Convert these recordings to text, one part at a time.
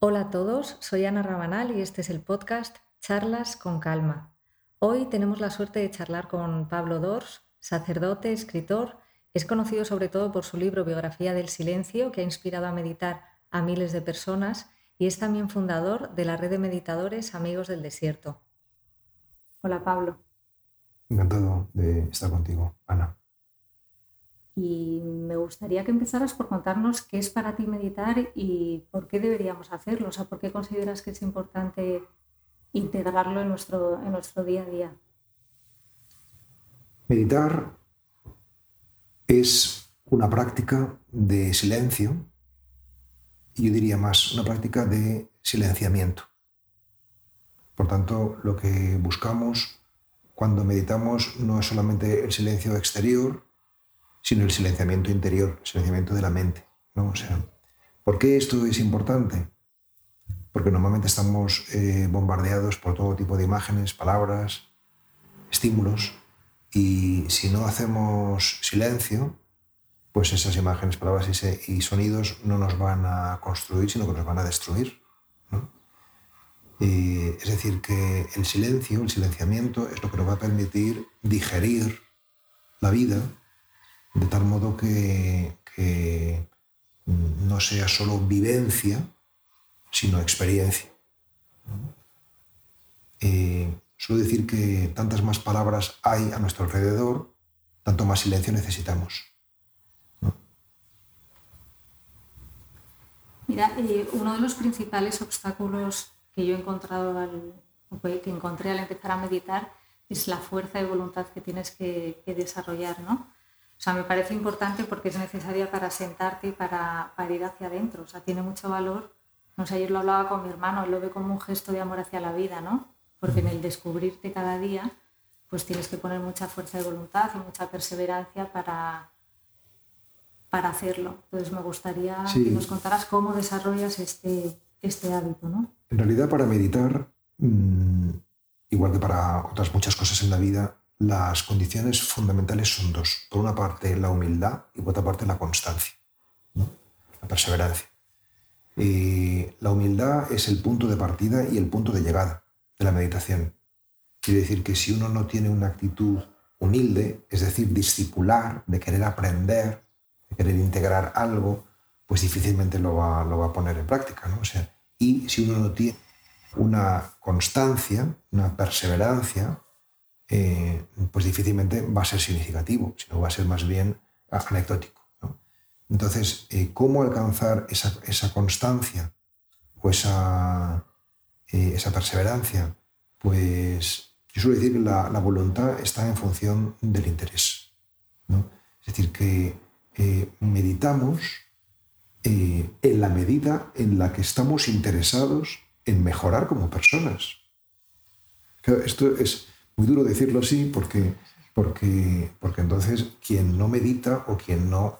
Hola a todos, soy Ana Rabanal y este es el podcast Charlas con Calma. Hoy tenemos la suerte de charlar con Pablo Dors, sacerdote, escritor. Es conocido sobre todo por su libro Biografía del Silencio, que ha inspirado a meditar a miles de personas, y es también fundador de la red de meditadores Amigos del Desierto. Hola Pablo. Encantado de estar contigo, Ana. Y me gustaría que empezaras por contarnos qué es para ti meditar y por qué deberíamos hacerlo, o sea, por qué consideras que es importante integrarlo en nuestro, en nuestro día a día. Meditar es una práctica de silencio y yo diría más una práctica de silenciamiento. Por tanto, lo que buscamos cuando meditamos no es solamente el silencio exterior, sino el silenciamiento interior, el silenciamiento de la mente. ¿no? O sea, ¿Por qué esto es importante? Porque normalmente estamos eh, bombardeados por todo tipo de imágenes, palabras, estímulos, y si no hacemos silencio, pues esas imágenes, palabras y, sonidos no nos van a construir, sino que nos van a destruir. es decir, que el silencio, el silenciamiento, es lo que nos va a permitir digerir la vida de tal modo que, no sea solo vivencia, sino experiencia. Eh, suelo decir que tantas más palabras hay a nuestro alrededor, tanto más silencio necesitamos. Mira, eh, uno de los principales obstáculos que yo he encontrado al, que encontré al empezar a meditar es la fuerza de voluntad que tienes que, que desarrollar, ¿no? O sea, me parece importante porque es necesaria para sentarte y para, ir hacia adentro. O sea, tiene mucho valor. No sé, ayer lo hablaba con mi hermano, él lo ve como un gesto de amor hacia la vida, ¿no? Porque en el descubrirte cada día, pues tienes que poner mucha fuerza de voluntad y mucha perseverancia para, para hacerlo. Entonces me gustaría que nos contaras cómo desarrollas este, este hábito, ¿no? En realidad para meditar, mm, igual que para otras muchas cosas en la vida, las condiciones fundamentales son dos. Por una parte, la humildad y por otra parte, la constancia, la perseverancia. la humildad es el punto de partida y el punto de llegada de la meditación. Quiere decir que si uno no tiene una actitud humilde, es decir, discipular, de querer aprender, de querer integrar algo, pues difícilmente lo va, lo va a poner en práctica. ¿no? O sea, y si uno no tiene una constancia, una perseverancia, eh, pues difícilmente va a ser significativo, sino va a ser más bien anecdótico. Entonces, eh, ¿cómo alcanzar esa, constancia o esa, eh, esa, perseverancia? Pues yo suelo decir que la, voluntad está en función del interés. Es decir, que meditamos en la medida en la que estamos interesados en mejorar como personas. esto es, muy duro decirlo así porque, porque, porque entonces quien no medita o quien no,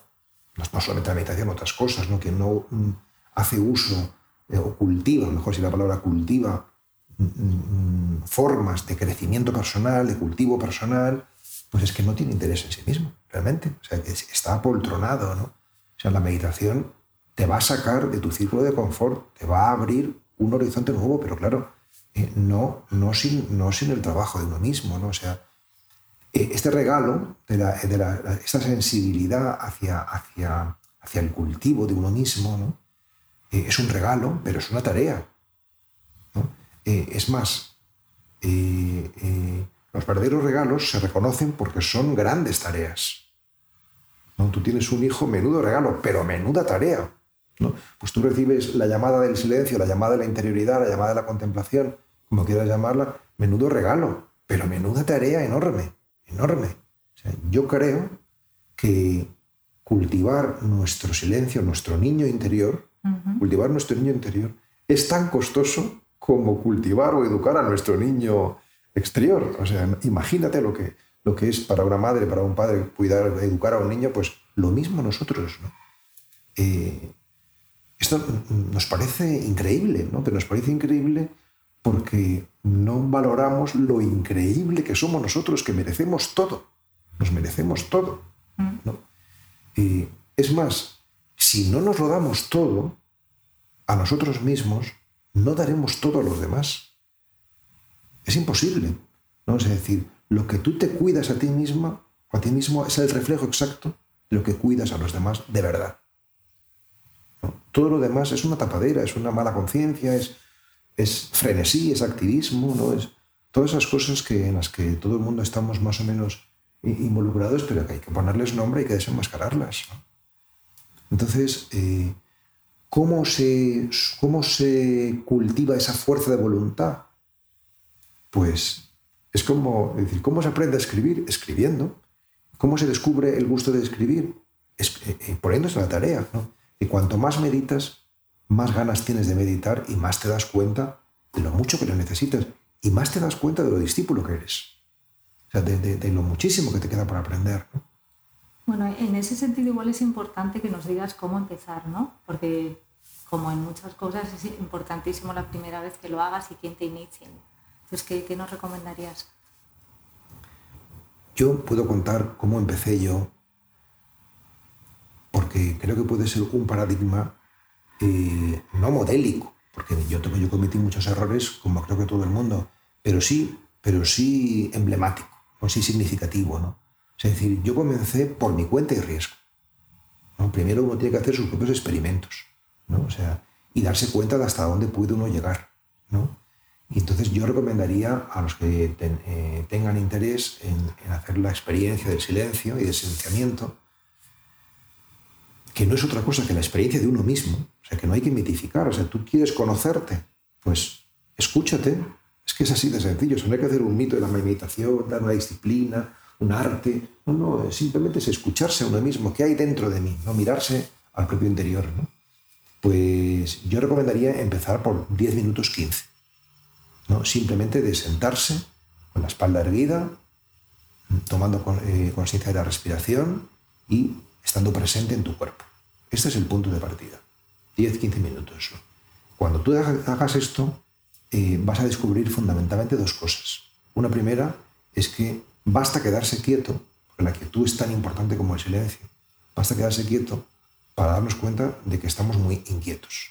no solamente la meditación, otras cosas, ¿no? quien no mm, hace uso eh, o cultiva, mejor si la palabra cultiva, mm, mm, formas de crecimiento personal, de cultivo personal, pues es que no tiene interés en sí mismo, realmente. O sea, está apoltronado, ¿no? O sea, la meditación te va a sacar de tu círculo de confort, te va a abrir un horizonte nuevo, pero claro, eh, no, no, sin, no sin el trabajo de uno mismo. ¿no? O sea, eh, este regalo, de, esta sensibilidad hacia, hacia, hacia el cultivo de uno mismo, ¿no? Eh, es un regalo, pero es una tarea. es más, los verdaderos regalos se reconocen porque son grandes tareas. Tú tienes un hijo, menudo regalo, pero menuda tarea. ¿No? Pues tú recibes la llamada del silencio, la llamada de la interioridad, la llamada de la contemplación, como quieras llamarla, menudo regalo, pero menuda tarea enorme, enorme. yo creo que cultivar nuestro silencio, nuestro niño interior, cultivar nuestro niño interior, es tan costoso como cultivar o educar a nuestro niño exterior. O sea, imagínate lo que, lo que es para una madre, para un padre, cuidar, educar a un niño, pues lo mismo nosotros. ¿no? Eh, esto nos parece increíble, ¿no? Pero nos parece increíble porque no valoramos lo increíble que somos nosotros, que merecemos todo. Nos merecemos todo. Mm. es más, si no nos lo damos todo, a nosotros mismos, no daremos todo a los demás. Es imposible. ¿no? Es decir, lo que tú te cuidas a ti misma o a ti mismo es el reflejo exacto de lo que cuidas a los demás de verdad. Todo lo demás es una tapadera, es una mala conciencia, es, es frenesí, es activismo, ¿no? es todas esas cosas que, en las que todo el mundo estamos más o menos involucrados, pero que hay que ponerles nombre y que desenmascararlas. Entonces, eh, ¿cómo, se, ¿cómo se cultiva esa fuerza de voluntad? Pues es como decir, ¿cómo se aprende a escribir? Escribiendo. ¿Cómo se descubre el gusto de escribir? Es, eh, eh, poniéndose la tarea. ¿no? Y cuanto más meditas, más ganas tienes de meditar y más te das cuenta de lo mucho que lo necesitas y más te das cuenta de lo discípulo que eres. O sea, de, lo muchísimo que te queda por aprender. Bueno, en ese sentido igual es importante que nos digas cómo empezar, ¿no? Porque como en muchas cosas es importantísimo la primera vez que lo hagas y quién te inicie. Entonces, ¿qué, qué nos recomendarías? Yo puedo contar cómo empecé yo porque creo que puede ser un paradigma eh, no modélico, porque yo, yo cometí muchos errores, como creo que todo el mundo, pero sí, pero sí emblemático, o sí significativo. ¿no? Es decir, yo comencé por mi cuenta y riesgo. ¿no? Primero uno tiene que hacer sus propios experimentos ¿no? o sea, y darse cuenta de hasta dónde puede uno llegar. ¿no? Y entonces yo recomendaría a los que eh, tengan interés en, en, hacer la experiencia del silencio y del silenciamiento, que no es otra cosa que la experiencia de uno mismo, o sea, que no hay que mitificar, o sea, tú quieres conocerte, pues escúchate, es que es así de sencillo, no hay que hacer un mito de la meditación, dar una disciplina, un arte, no, no, simplemente es escucharse a uno mismo, qué hay dentro de mí, no mirarse al propio interior, ¿no? Pues yo recomendaría empezar por 10 minutos 15, ¿no? Simplemente de sentarse con la espalda erguida, tomando eh, conciencia de la respiración y estando presente en tu cuerpo. Este es el punto de partida. 10-15 minutos. Cuando tú hagas esto, eh, vas a descubrir fundamentalmente dos cosas. Una primera es que basta quedarse quieto, porque la quietud es tan importante como el silencio, basta quedarse quieto para darnos cuenta de que estamos muy inquietos.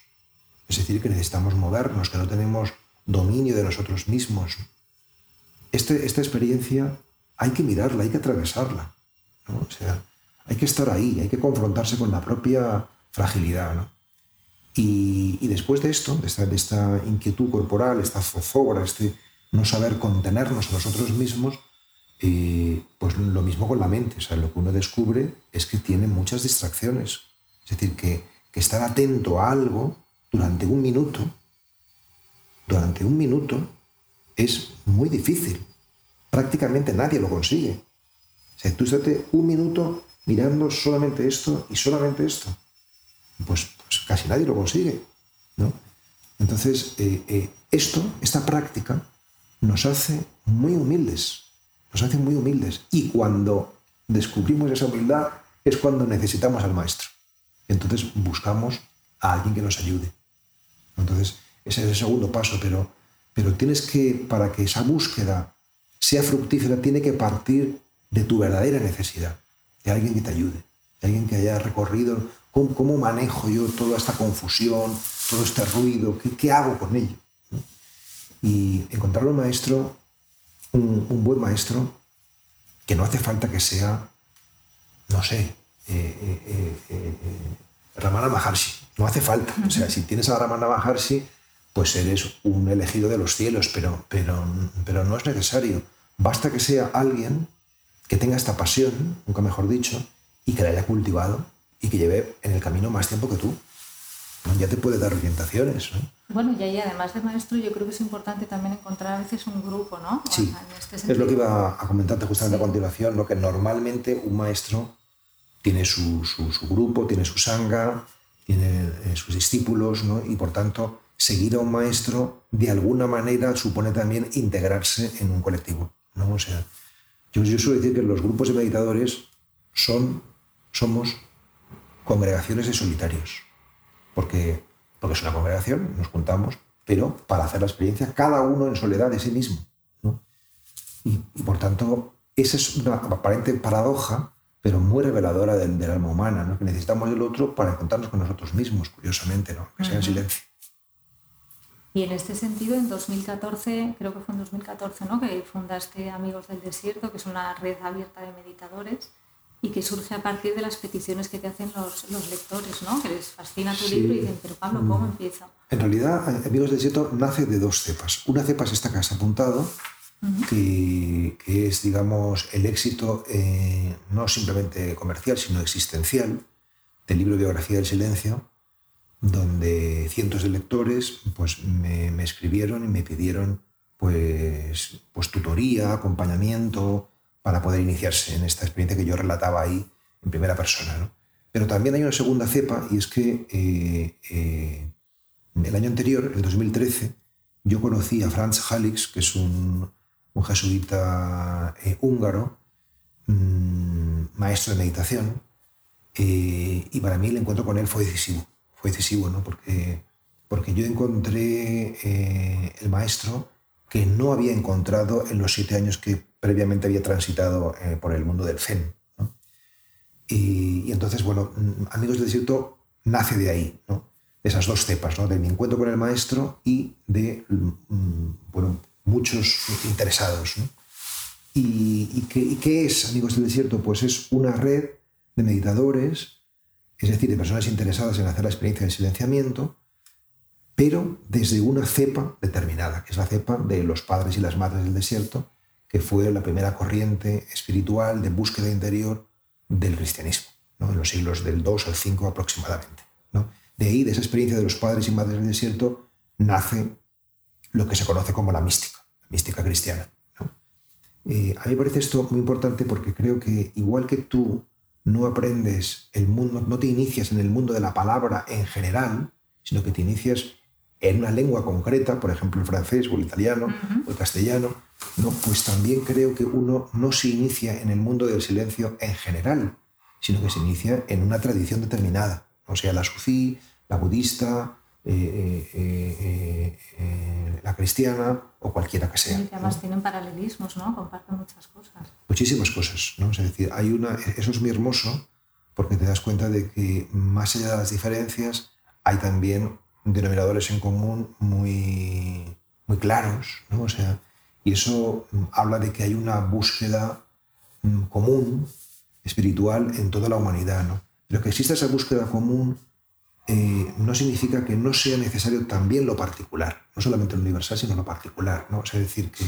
Es decir, que necesitamos movernos, que no tenemos dominio de nosotros mismos. Este, esta experiencia hay que mirarla, hay que atravesarla. O sea, hay que estar ahí, hay que confrontarse con la propia fragilidad. ¿no? Y, después de esto, de esta, inquietud corporal, esta zozobra, este no saber contenernos a nosotros mismos, eh, pues lo mismo con la mente. O sea, lo que uno descubre es que tiene muchas distracciones. Es decir, que, que estar atento a algo durante un minuto, durante un minuto, es muy difícil. Prácticamente nadie lo consigue. O sea, tú estate un minuto mirando solamente esto y solamente esto. Pues, pues casi nadie lo consigue. ¿no? Entonces, eh, eh, esto, esta práctica, nos hace muy humildes. Nos hace muy humildes. Y cuando descubrimos esa humildad es cuando necesitamos al maestro. Entonces buscamos a alguien que nos ayude. Entonces, ese es el segundo paso, pero, pero tienes que, para que esa búsqueda sea fructífera, tiene que partir de tu verdadera necesidad alguien que te ayude, de alguien que haya recorrido cómo, manejo yo toda esta confusión, todo este ruido, qué, hago con ello. Y encontrar un maestro, un, buen maestro, que no hace falta que sea, no sé, eh, eh, eh, Ramana Maharshi, no hace falta. O sea, si tienes a Ramana Maharshi, pues eres un elegido de los cielos, pero, pero, pero no es necesario. Basta que sea alguien que tenga esta pasión, nunca mejor dicho, y que la haya cultivado y que lleve en el camino más tiempo que tú. Ya te puede dar orientaciones. Bueno, y ahí además de maestro, yo creo que es importante también encontrar a veces un grupo, ¿no? Sí, este es lo que iba a comentarte justamente a continuación, lo que normalmente un maestro tiene su, su, grupo, tiene su sanga, tiene eh, sus discípulos, ¿no? y por tanto, seguir a un maestro de alguna manera supone también integrarse en un colectivo. ¿no? O sea, yo, suelo decir que los grupos de meditadores son, somos congregaciones de solitarios, porque, porque es una congregación, nos juntamos, pero para hacer la experiencia cada uno en soledad de sí mismo. Y, por tanto, esa es una aparente paradoja, pero muy reveladora del, alma humana, ¿no? que necesitamos el otro para encontrarnos con nosotros mismos, curiosamente, ¿no? que sea en silencio. Y en este sentido, en 2014, creo que fue en 2014, ¿no? que fundaste Amigos del Desierto, que es una red abierta de meditadores y que surge a partir de las peticiones que te hacen los, los lectores, ¿no? que les fascina tu libro y dicen, pero Pablo, ¿cómo mm. empieza? En realidad, Amigos del Desierto nace de dos cepas. Una cepa es esta que has apuntado, que, que, es, digamos, el éxito eh, no simplemente comercial, sino existencial del libro Biografía del Silencio, donde cientos de lectores pues, me, escribieron y me pidieron pues, pues tutoría, acompañamiento, para poder iniciarse en esta experiencia que yo relataba ahí en primera persona. ¿no? Pero también hay una segunda cepa y es que eh, eh, el año anterior, el 2013, yo conocí a Franz Halix, que es un, un jesuita eh, húngaro, mm, maestro de meditación, y para mí el encuentro con él fue decisivo. Fue decisivo, ¿no? Porque, porque yo encontré el maestro que no había encontrado en los siete años que previamente había transitado eh, por el mundo del Zen. Y, entonces, bueno, mm, Amigos del Desierto nace de ahí, de esas dos cepas, ¿no? de mi encuentro con el maestro y de mm, bueno, muchos interesados. ¿Y, qué, qué, es Amigos del Desierto? Pues es una red de meditadores, es decir, de personas interesadas en hacer la experiencia del silenciamiento, pero desde una cepa determinada, que es la cepa de los padres y las madres del desierto, que fue la primera corriente espiritual de búsqueda interior del cristianismo, ¿no? en los siglos del 2 al 5 aproximadamente. ¿no? De ahí, de esa experiencia de los padres y madres del desierto, nace lo que se conoce como la mística, la mística cristiana. Eh, a mí me parece esto muy importante porque creo que igual que tú no aprendes el mundo, no te inicias en el mundo de la palabra en general, sino que te inicias en una lengua concreta, por ejemplo el francés o el italiano o el castellano, no, pues también creo que uno no se inicia en el mundo del silencio en general, sino que se inicia en una tradición determinada, o sea, la sufí, la budista, eh, eh, eh, la cristiana o cualquiera que sea. Y además tienen paralelismos, ¿no? Comparten muchas cosas. Muchísimas cosas, ¿no? Es decir, hay una, eso es muy hermoso porque te das cuenta de que más allá de las diferencias hay también denominadores en común muy, muy claros, ¿no? O sea, y eso mm, habla de que hay una búsqueda mm, común, espiritual, en toda la humanidad, ¿no? Pero que exista esa búsqueda común eh, no significa que no sea necesario también lo particular, no solamente lo universal, sino lo particular, ¿no? es decir, que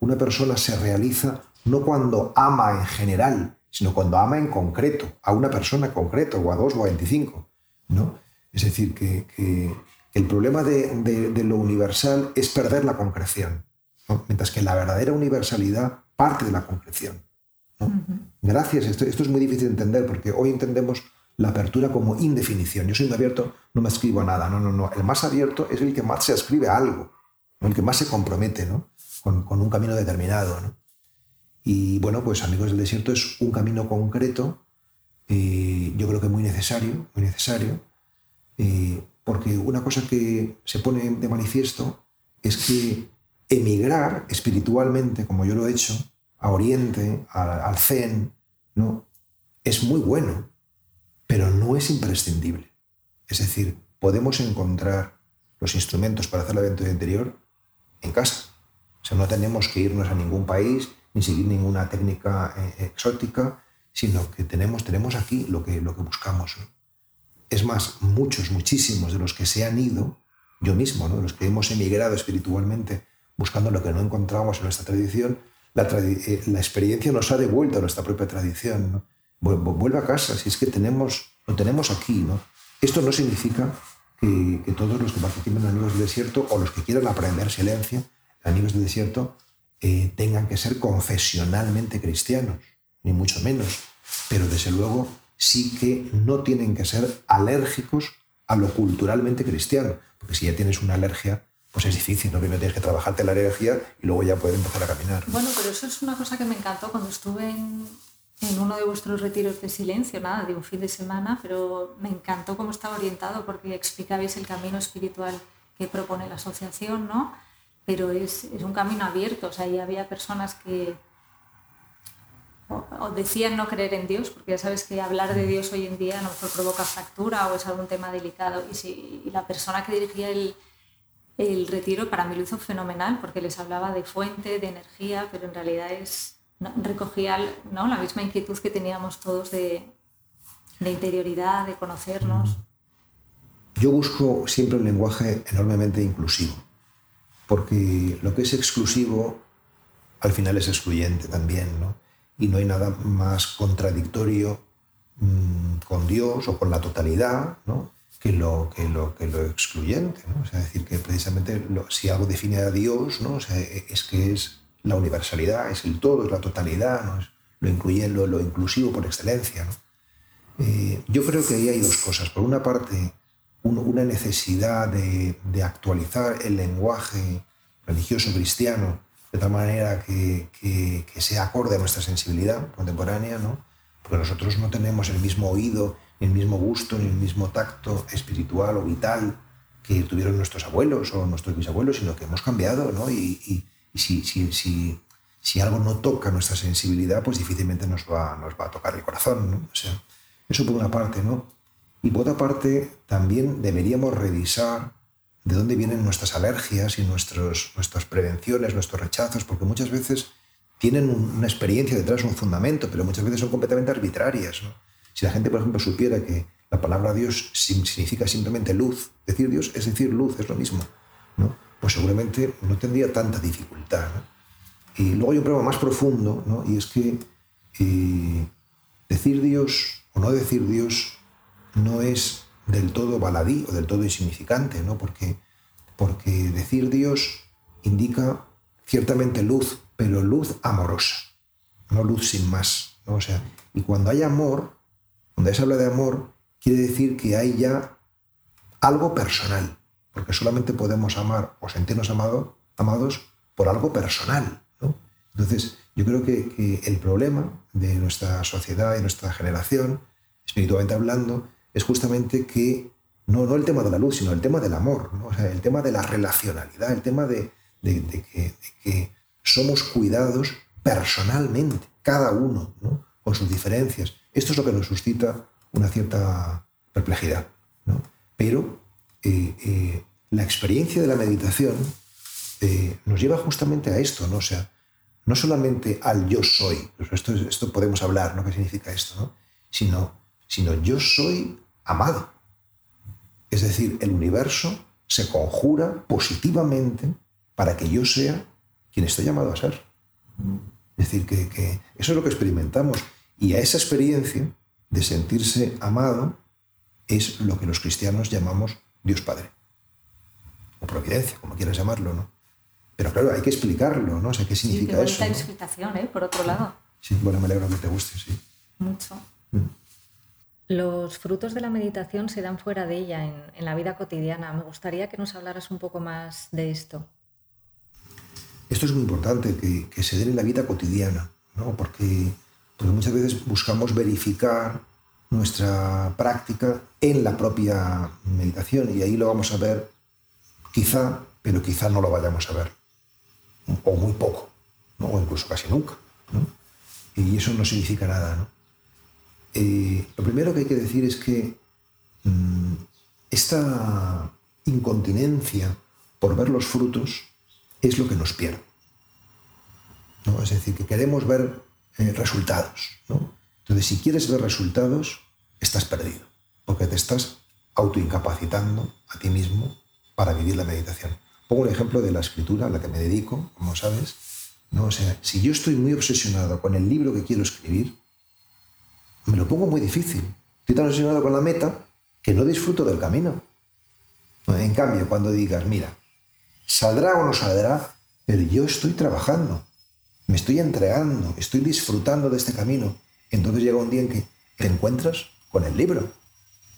una persona se realiza no cuando ama en general, sino cuando ama en concreto, a una persona en concreto, o a dos o a veinticinco, ¿no? Es decir, que, el problema de, lo universal es perder la concreción, mientras que la verdadera universalidad parte de la concreción. Gracias, esto, esto, es muy difícil de entender porque hoy entendemos la apertura como indefinición. Yo soy un abierto, no me escribo a nada. No, no, no. El más abierto es el que más se escribe a algo, el que más se compromete ¿no? con, un camino determinado. Y bueno, pues Amigos del Desierto es un camino concreto, eh, yo creo que muy necesario, muy necesario, eh, porque una cosa que se pone de manifiesto es que emigrar espiritualmente, como yo lo he hecho, a Oriente, al Zen, ¿no? es muy bueno, pero no es imprescindible. Es decir, podemos encontrar los instrumentos para hacer la aventura interior en casa. O sea, no tenemos que irnos a ningún país ni seguir ninguna técnica eh, exótica, sino que tenemos, tenemos aquí lo que, lo que buscamos. Es más, muchos, muchísimos de los que se han ido, yo mismo, ¿no? los que hemos emigrado espiritualmente buscando lo que no encontramos en nuestra tradición, la, eh, experiencia nos ha devuelto a nuestra propia tradición. Vuelve a casa, si es que tenemos, lo tenemos aquí. ¿no? Esto no significa que, todos los que participen en Amigos del Desierto o los que quieran aprender silencio en Amigos del Desierto eh, tengan que ser confesionalmente cristianos, ni mucho menos. Pero desde luego sí que no tienen que ser alérgicos a lo culturalmente cristiano, porque si ya tienes una alergia, pues es difícil, ¿no? Primero tienes que trabajarte la alergia y luego ya puedes empezar a caminar. Bueno, pero eso es una cosa que me encantó cuando estuve en, uno de vuestros retiros de silencio, nada, de un fin de semana, pero me encantó cómo estaba orientado porque explicabais el camino espiritual que propone la asociación, ¿no? Pero es, es un camino abierto, o sea, ya había personas que, o, decían no creer en Dios, porque ya sabes que hablar de Dios hoy en día a lo mejor provoca fractura o es algún tema delicado. Y si la persona que dirigía el, El retiro para mí lo hizo fenomenal porque les hablaba de fuente, de energía, pero en realidad es, recogía ¿no? la misma inquietud que teníamos todos de, de interioridad, de conocernos. Yo busco siempre un lenguaje enormemente inclusivo, porque lo que es exclusivo al final es excluyente también, ¿no? Y no hay nada más contradictorio mmm, con Dios o con la totalidad, ¿no? que lo, que lo, que lo excluyente. ¿no? O sea, decir que precisamente lo, si algo define a Dios, ¿no? O sea, es que es la universalidad, es el todo, es la totalidad, ¿no? es lo, incluye, lo, inclusivo por excelencia. Eh, yo creo que ahí hay dos cosas. Por una parte, un, una necesidad de, actualizar el lenguaje religioso cristiano de tal manera que, que, sea acorde a nuestra sensibilidad contemporánea, ¿no? porque nosotros no tenemos el mismo oído ni el mismo gusto, ni el mismo tacto espiritual o vital que tuvieron nuestros abuelos o nuestros bisabuelos, sino que hemos cambiado, ¿no? Y, y si, si, si, algo no toca nuestra sensibilidad, pues difícilmente nos va, nos va a tocar el corazón, ¿no? O sea, eso por una parte, ¿no? Y por otra parte, también deberíamos revisar de dónde vienen nuestras alergias y nuestros, nuestras prevenciones, nuestros rechazos, porque muchas veces tienen una experiencia detrás, un fundamento, pero muchas veces son completamente arbitrarias, ¿no? Si la gente, por ejemplo, supiera que la palabra Dios significa simplemente luz, decir Dios es decir luz, es lo mismo, ¿no? Pues seguramente no tendría tanta dificultad. ¿no? Y luego hay un problema más profundo, ¿no? y es que eh, decir Dios o no decir Dios no es del todo baladí o del todo insignificante, ¿no? porque, porque decir Dios indica ciertamente luz, pero luz amorosa, no luz sin más. ¿no? O sea, y cuando hay amor, cuando se habla de amor, quiere decir que hay ya algo personal, porque solamente podemos amar o sentirnos amado, amados por algo personal. ¿no? Entonces, yo creo que, que, el problema de nuestra sociedad y nuestra generación, espiritualmente hablando, es justamente que no, no el tema de la luz, sino el tema del amor, ¿no? o sea, el tema de la relacionalidad, el tema de, de, de, que, de que, somos cuidados personalmente, cada uno, ¿no? con sus diferencias. Esto es lo que nos suscita una cierta perplejidad. Pero eh, eh, la experiencia de la meditación eh, nos lleva justamente a esto, ¿no? O sea, no solamente al yo soy, esto, esto podemos hablar, ¿no? ¿Qué significa esto? ¿no? Sino, sino yo soy amado. Es decir, el universo se conjura positivamente para que yo sea quien estoy llamado a ser. Es decir, que eso es lo que experimentamos. Y a esa experiencia de sentirse amado es lo que los cristianos llamamos Dios Padre. O providencia, como quieras llamarlo, ¿no? Pero claro, hay que explicarlo, ¿no? O sea, ¿qué significa sí, eso? ¿no? explicación, ¿eh? Por otro lado. Sí, bueno, me alegro que te guste, sí. Mucho. Mm. Los frutos de la meditación se dan fuera de ella, en, en la vida cotidiana. Me gustaría que nos hablaras un poco más de esto. Esto es muy importante, que, que se den en la vida cotidiana, ¿no? Porque porque muchas veces buscamos verificar nuestra práctica en la propia meditación y ahí lo vamos a ver quizá, pero quizá no lo vayamos a ver, o muy poco, ¿no? o incluso casi nunca. ¿no? Y eso no significa nada. ¿no? Eh, lo primero que hay que decir es que mmm, esta incontinencia por ver los frutos es lo que nos pierde. ¿no? Es decir, que queremos ver eh, resultados. ¿no? Entonces, si quieres ver resultados, estás perdido, porque te estás autoincapacitando a ti mismo para vivir la meditación. Pongo un ejemplo de la escritura a la que me dedico, como sabes. ¿no? O sea, si yo estoy muy obsesionado con el libro que quiero escribir, me lo pongo muy difícil. Estoy tan obsesionado con la meta que no disfruto del camino. En cambio, cuando digas, mira, saldrá o no saldrá, pero yo estoy trabajando, me estoy entregando, estoy disfrutando de este camino. Entonces llega un día en que te encuentras con el libro.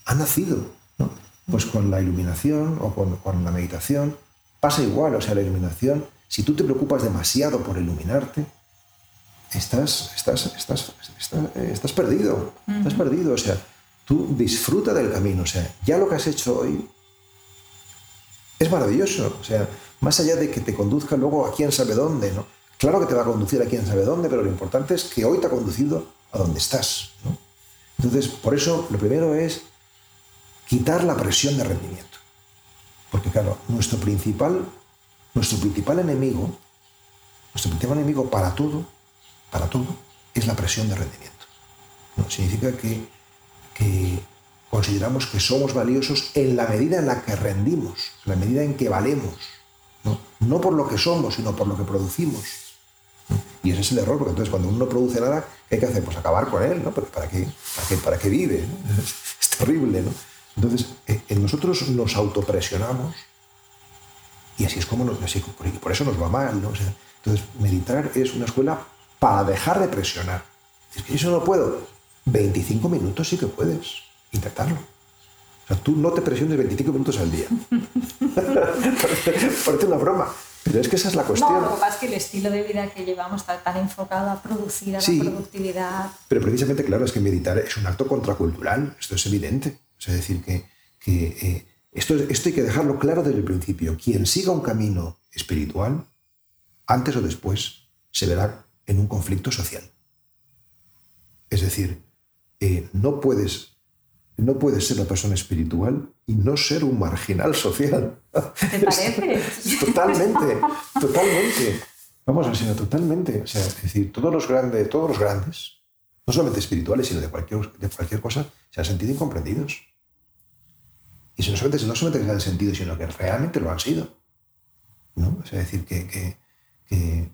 Ha nacido. ¿no? Pues con la iluminación o con, con, la meditación pasa igual. O sea, la iluminación, si tú te preocupas demasiado por iluminarte, estás, estás, estás, estás, estás perdido. Estás perdido. O sea, tú disfruta del camino. O sea, ya lo que has hecho hoy es maravilloso. O sea, más allá de que te conduzca luego a quién sabe dónde, ¿no? Claro que te va a conducir a quién sabe dónde, pero lo importante es que hoy te ha conducido a donde estás. ¿no? Entonces, por eso, lo primero es quitar la presión de rendimiento. Porque claro, nuestro principal, nuestro principal enemigo, nuestro principal enemigo para todo, para todo, es la presión de rendimiento. ¿no? Significa que, que consideramos que somos valiosos en la medida en la que rendimos, en la medida en que valemos. No, no por lo que somos, sino por lo que producimos. Y ese es el error, porque entonces cuando uno no produce nada, ¿qué hay que hacer? Pues acabar con él, ¿no? Pero ¿para qué, para qué, para qué vive? Es, terrible, ¿no? Entonces, eh, en nosotros nos autopresionamos y así es como nos, así, por eso nos va mal, ¿no? entonces, meditar es una escuela para dejar de presionar. Es que eso no puedo. 25 minutos sí que puedes intentarlo. O sea, tú no te presiones 25 minutos al día. Parece una broma. Pero es que esa es la cuestión. No, lo que pasa es que el estilo de vida que llevamos está tan enfocado a producir, a la productividad. Pero precisamente, claro, es que meditar es un acto contracultural, esto es evidente. es decir, que, eh, esto, esto hay que dejarlo claro desde el principio. Quien siga un camino espiritual, antes o después, se verá en un conflicto social. Es decir, eh, no puedes no puedes ser una persona espiritual y no ser un marginal social. ¿Te parece? totalmente, totalmente. Vamos a decir, totalmente. O sea, es decir, todos los grandes, todos los grandes, no solamente espirituales, sino de cualquier, de cualquier cosa, se han sentido incomprendidos. Y no solamente, no solamente se han sentido, sino que realmente lo han sido. ¿no? O sea, decir que, que, que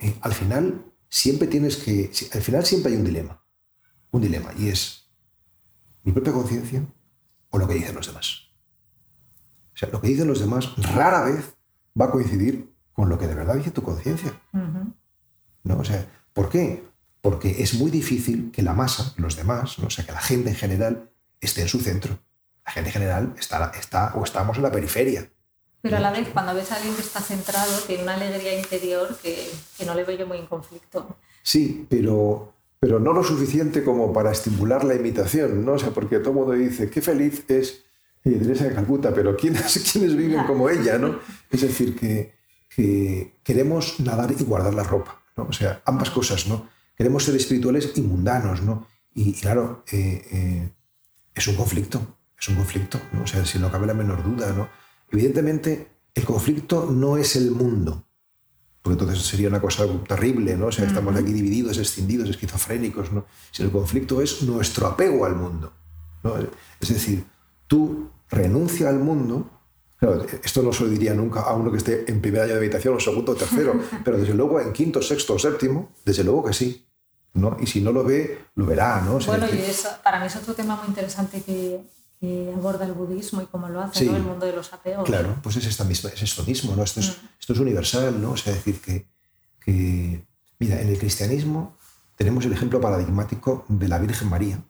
eh, al final siempre tienes que. Al final siempre hay un dilema. Un dilema. Y es mi propia conciencia o lo que dicen los demás. O sea, lo que dicen los demás rara vez va a coincidir con lo que de verdad dice tu conciencia. ¿No? O sea, ¿por qué? Porque es muy difícil que la masa, los demás, ¿no? o sea, que la gente en general esté en su centro. La gente en general está, está o estamos en la periferia. Pero a la vez, cuando ves a alguien que está centrado, tiene una alegría interior que, que no le veo yo muy en conflicto. Sí, pero pero no lo suficiente como para estimular la imitación, ¿no? O sea, porque todo el mundo dice, qué feliz es Teresa de Calcuta, pero ¿quiénes, ¿quiénes viven como ella, no? Es decir, que, que, queremos nadar y guardar la ropa, ¿no? O sea, ambas cosas, ¿no? Queremos ser espirituales y mundanos, ¿no? Y, claro, eh, eh, es un conflicto, es un conflicto, ¿no? O sea, si no cabe la menor duda, ¿no? Evidentemente, el conflicto no es el mundo, porque entonces sería una cosa terrible, ¿no? O sea, estamos aquí divididos, escindidos, esquizofrénicos, ¿no? Si el conflicto es nuestro apego al mundo, ¿no? Es decir, tú renuncia al mundo, claro, esto no se lo diría nunca a uno que esté en primer año de meditación o segundo o tercero, pero desde luego en quinto, sexto o séptimo, desde luego que sí, ¿no? Y si no lo ve, lo verá, ¿no? bueno, y eso, para mí es otro tema muy interesante que, aborda el budismo y cómo lo hace, ¿no? El mundo de los apegos. Claro, pues es, esta misma, es esto mismo, ¿no? Esto es, mm. esto es universal, ¿no? O sea, decir que, que, mira, en el cristianismo tenemos el ejemplo paradigmático de la Virgen María,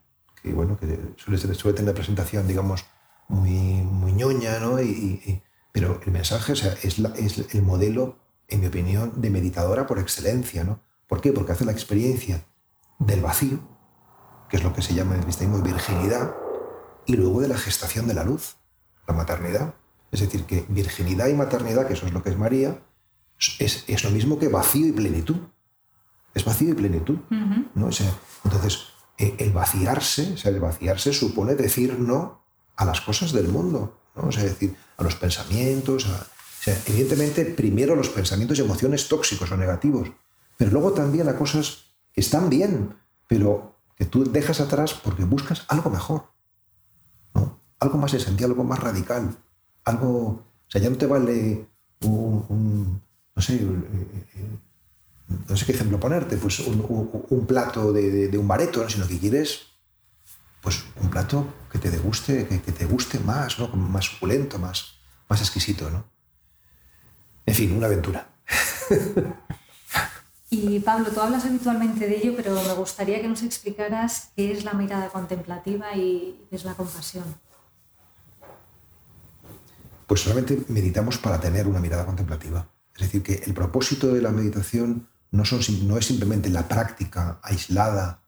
que, bueno, que suele, suele tener presentación, digamos, muy, muy ñoña, ¿no? Y, pero el mensaje o sea, es, la, es el modelo, en mi opinión, de meditadora por excelencia, ¿no? ¿Por qué? Porque hace la experiencia del vacío, que es lo que se llama en el cristianismo virginidad, y luego de la gestación de la luz, la maternidad. Es decir, que virginidad y maternidad, que eso es lo que es María, es, es lo mismo que vacío y plenitud. Es vacío y plenitud. ¿no? entonces, eh, el vaciarse, o sea, el vaciarse supone decir no a las cosas del mundo, ¿no? O sea, decir, a los pensamientos, o sea, evidentemente, primero los pensamientos y emociones tóxicos o negativos, pero luego también a cosas que están bien, pero que tú dejas atrás porque buscas algo mejor algo más esencial, algo más radical, algo, o sea, ya no te vale un, no sé, eh, eh, no sé qué ejemplo ponerte, pues un, plato de, un bareto, sino que quieres pues un plato que te guste, que, te guste más, ¿no? más suculento, más, más exquisito, ¿no? En fin, una aventura. Y Pablo, tú hablas habitualmente de ello, pero me gustaría que nos explicaras qué es la mirada contemplativa y qué es la compasión pues solamente meditamos para tener una mirada contemplativa. Es decir, que el propósito de la meditación no, es simplemente la práctica aislada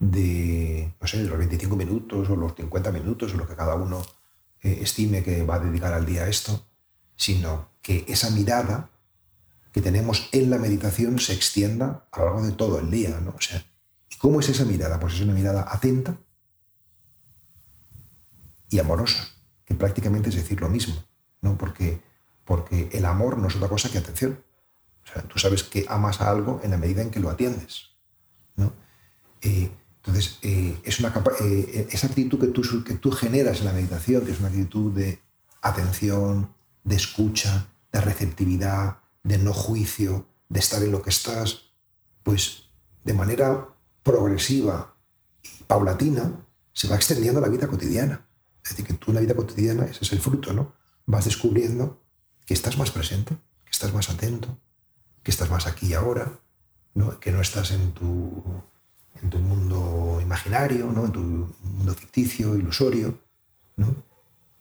de, no sé, los 25 minutos o los 50 minutos o lo que cada uno eh, estime que va a dedicar al día a esto, sino que esa mirada que tenemos en la meditación se extienda a lo largo de todo el día. ¿no? O sea, ¿Y cómo es esa mirada? Pues es una mirada atenta y amorosa, que prácticamente es decir lo mismo. ¿No? Porque, porque el amor no es otra cosa que atención. O sea, tú sabes que amas a algo en la medida en que lo atiendes. ¿no? Eh, entonces, eh, es una eh, esa actitud que tú, que tú generas en la meditación, que es una actitud de atención, de escucha, de receptividad, de no juicio, de estar en lo que estás, pues de manera progresiva y paulatina se va extendiendo a la vida cotidiana. Es decir, que tú en la vida cotidiana, ese es el fruto, ¿no? Vas descubriendo que estás más presente, que estás más atento, que estás más aquí y ahora, que no estás en tu, en tu mundo imaginario, ¿no? en tu mundo ficticio, ilusorio. ¿no?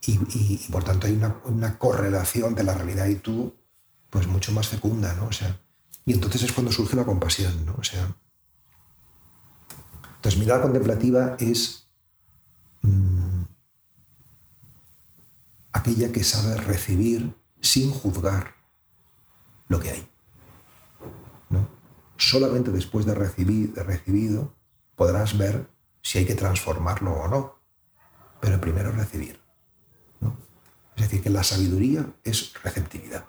Y, por tanto hay una, una, correlación de la realidad y tú pues mucho más fecunda. ¿no? O sea, y entonces es cuando surge la compasión. ¿no? O sea, entonces mirada contemplativa es aquella que sabe recibir sin juzgar lo que hay. Solamente después de, recibir, de recibido podrás ver si hay que transformarlo o no. Pero primero recibir. Es decir, que la sabiduría es receptividad.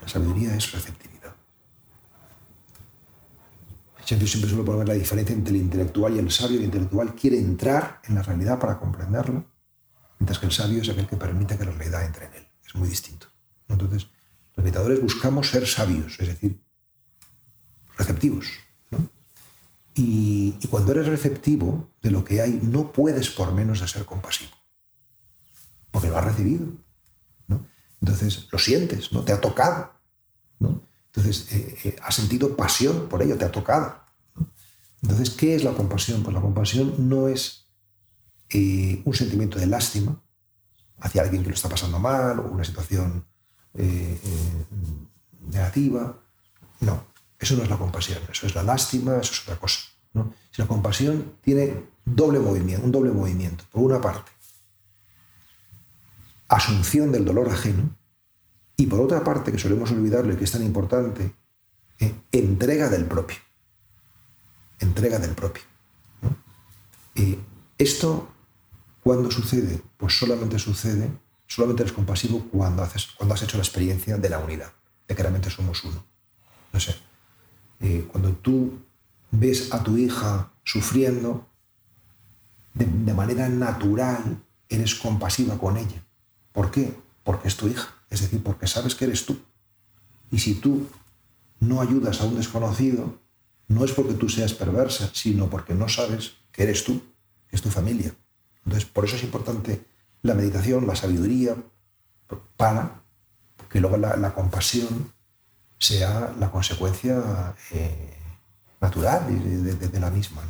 La sabiduría es receptividad. Yo siempre suelo poner la diferencia entre el intelectual y el sabio. El intelectual quiere entrar en la realidad para comprenderlo, mientras que el sabio es aquel que permite que la realidad entre en él. Es muy distinto. Entonces, los meditadores buscamos ser sabios, es decir, receptivos. Y, cuando eres receptivo de lo que hay, no puedes por menos de ser compasivo, porque lo has recibido. Entonces lo sientes, ¿no? te ha tocado. Entonces eh, eh, has sentido pasión por ello, te ha tocado. Entonces, ¿qué es la compasión? Pues la compasión no es eh, un sentimiento de lástima hacia alguien que lo está pasando mal o una situación negativa. No, eso no es la compasión, eso es la lástima, eso es otra cosa. ¿no? Si la compasión tiene doble movimiento, un doble movimiento. Por una parte, asunción del dolor ajeno, y por otra parte, que solemos olvidarle que es tan importante, eh, entrega del propio. Entrega del propio. Y esto, ¿cuándo sucede? Pues solamente sucede, solamente eres compasivo cuando, haces, cuando has hecho la experiencia de la unidad, de que realmente somos uno. No sé, eh, cuando tú ves a tu hija sufriendo, de, manera natural eres compasiva con ella. ¿Por qué? Porque es tu hija, es decir, porque sabes que eres tú. Y si tú no ayudas a un desconocido, no es porque tú seas perversa, sino porque no sabes que eres tú, que es tu familia. Entonces, por eso es importante la meditación, la sabiduría, para que luego la compasión sea la consecuencia eh, natural de, la misma.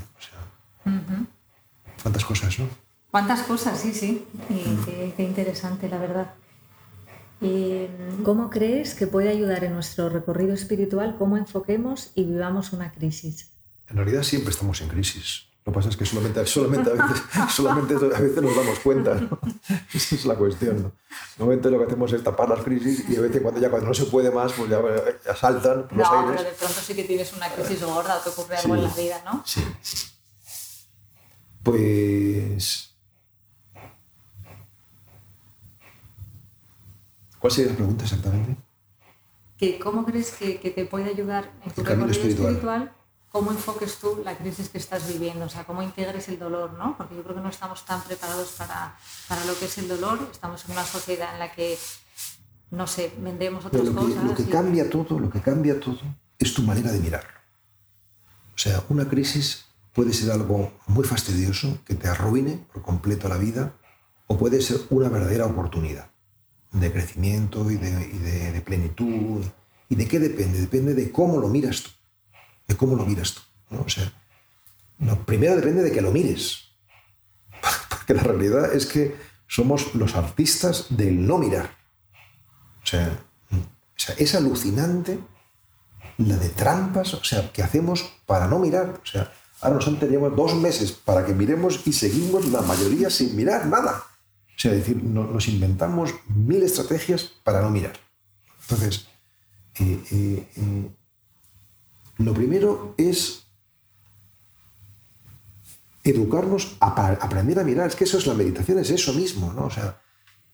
¿Cuántas cosas, no? ¿Cuántas cosas? Sí, sí. Y qué, interesante, la verdad. ¿Y ¿Cómo crees que puede ayudar en nuestro recorrido espiritual cómo enfoquemos y vivamos una crisis? En realidad siempre estamos en crisis. Lo que pasa es que solamente, solamente, a, veces, solamente a veces nos damos cuenta. ¿no? Esa es la cuestión. ¿no? Normalmente lo que hacemos es tapar las crisis y a veces cuando ya cuando no se puede más, pues ya, ya saltan por los no, pero de pronto sí que tienes una crisis gorda o te ocurre algo en la vida, ¿no? Sí. Pues... ¿Cuál sería la pregunta exactamente? ¿Cómo crees que, que, te puede ayudar en tu espiritual? espiritual cómo enfoques tú la crisis que estás viviendo, o sea, cómo integres el dolor, ¿no? Porque yo creo que no estamos tan preparados para, para lo que es el dolor, estamos en una sociedad en la que, no sé, vendemos otras lo que, cosas. Lo que cambia todo, lo que cambia todo es tu manera de mirar. O sea, una crisis puede ser algo muy fastidioso que te arruine por completo la vida o puede ser una verdadera oportunidad de crecimiento y de, y de plenitud. ¿Y de qué depende? Depende de cómo lo miras tú de cómo lo miras tú. O sea, lo primero depende de que lo mires. Porque la realidad es que somos los artistas del no mirar. O sea, es alucinante la de trampas o sea, que hacemos para no mirar. O sea, ahora nos han tenido dos meses para que miremos y seguimos la mayoría sin mirar nada. O sea, es decir, nos inventamos mil estrategias para no mirar. Entonces, eh, eh, eh, lo primero es educarnos a aprender a mirar. Es que eso es la meditación, es eso mismo, ¿no? O sea,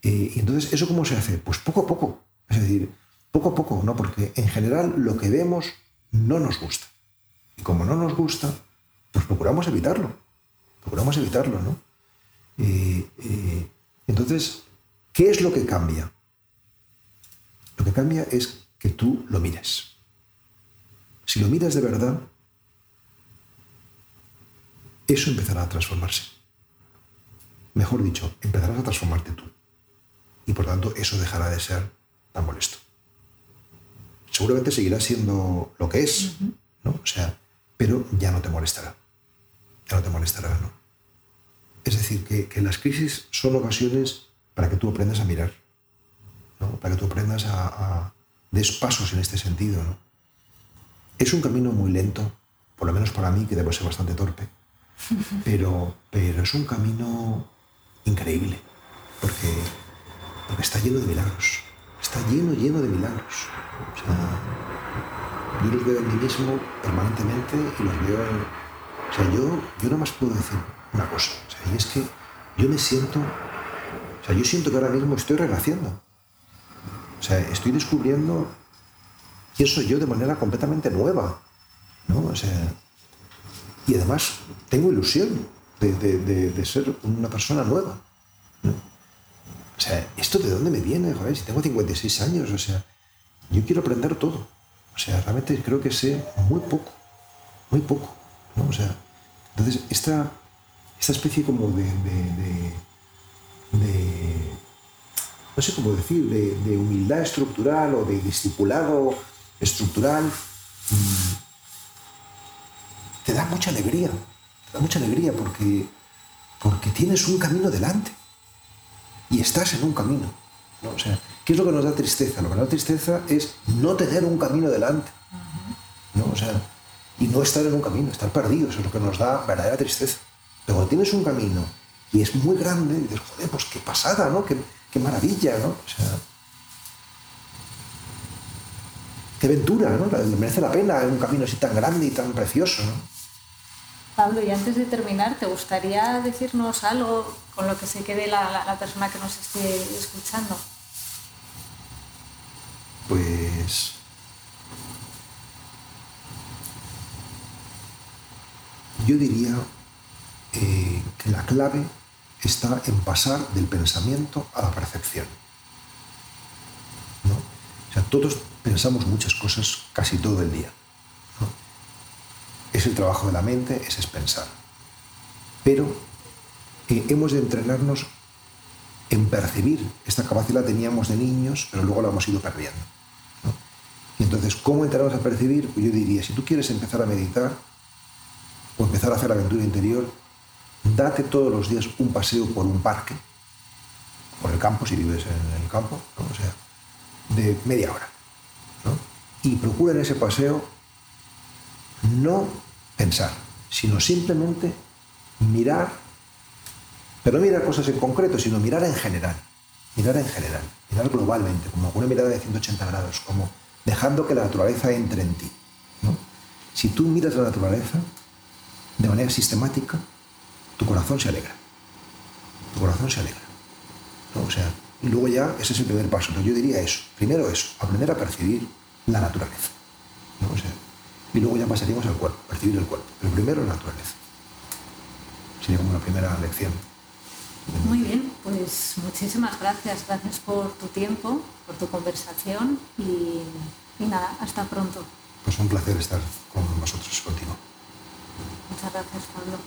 Eh, y entonces, ¿eso cómo se hace? Pues poco a poco. Es decir, poco a poco, ¿no? Porque en general lo que vemos no nos gusta. Y como no nos gusta, pues procuramos evitarlo. Procuramos evitarlo, ¿no? Eh, eh, entonces, ¿qué es lo que cambia? Lo que cambia es que tú lo mires. Si lo miras de verdad, eso empezará a transformarse. Mejor dicho, empezarás a transformarte tú. Y por tanto, eso dejará de ser tan molesto. Seguramente seguirá siendo lo que es, ¿no? O sea, pero ya no te molestará. Ya no te molestará, ¿no? Es decir, que, las crisis son ocasiones para que tú aprendas a mirar, ¿no? para que tú aprendas a, a des pasos en este sentido. ¿no? Es un camino muy lento, por lo menos para mí, que debo ser bastante torpe, pero, pero es un camino increíble, porque, porque está lleno de milagros, está lleno, lleno de milagros. O sea, yo los veo en mí mismo permanentemente y los veo en... O sea, yo, yo nada más puedo decir una cosa, y es que yo me siento, o sea, yo siento que ahora mismo estoy renaciendo. O sea, estoy descubriendo quién soy yo de manera completamente nueva. ¿no? O sea, y además tengo ilusión de, ser una persona nueva. O sea, ¿esto de dónde me viene? Joder, si tengo 56 años, o sea, yo quiero aprender todo. O sea, realmente creo que sé muy poco, muy poco. ¿no? O sea, entonces, esta, esta especie como de, no sé cómo decir, de, humildad estructural o de discipulado estructural, mm, te da mucha alegría, te da mucha alegría porque, porque tienes un camino delante y estás en un camino. ¿no? O sea, ¿qué es lo que nos da tristeza? Lo que nos da tristeza es no tener un camino delante. ¿no? O sea, y no estar en un camino, estar perdido, eso es lo que nos da verdadera tristeza. Pero cuando tienes un camino y es muy grande, dices, joder, pues qué pasada, ¿no? Qué, maravilla, ¿no? O sea, qué aventura, ¿no? Merece la pena un camino así tan grande y tan precioso, ¿no? Pablo, y antes de terminar, ¿te gustaría decirnos algo con lo que se quede la, la persona que nos esté escuchando? Pues yo diría eh, que la clave está en pasar del pensamiento a la percepción. O sea, todos pensamos muchas cosas casi todo el día. Es el trabajo de la mente, ese es pensar. Pero eh, hemos de entrenarnos en percibir. Esta capacidad la teníamos de niños, pero luego la hemos ido perdiendo. Y entonces, ¿cómo entrenamos a percibir? Pues yo diría, si tú quieres empezar a meditar o empezar a hacer aventura interior, date todos los días un paseo por un parque, por el campo, si vives en el campo, o sea, de media hora. Y procura en ese paseo no pensar, sino simplemente mirar, pero no mirar cosas en concreto, sino mirar en general, mirar en general, mirar globalmente, como una mirada de 180 grados, como dejando que la naturaleza entre en ti. Si tú miras la naturaleza de manera sistemática, tu corazón se alegra. Tu corazón se alegra. O sea, y luego ya ese es el primer paso. Entonces yo diría eso. Primero eso, aprender a percibir la naturaleza. O sea, y luego ya pasaríamos al cuerpo, percibir el cuerpo. Pero primero la naturaleza. Sería como la primera lección. Muy bien, pues muchísimas gracias. Gracias por tu tiempo, por tu conversación y, y nada, hasta pronto. Pues un placer estar con vosotros contigo. Muchas gracias, Pablo.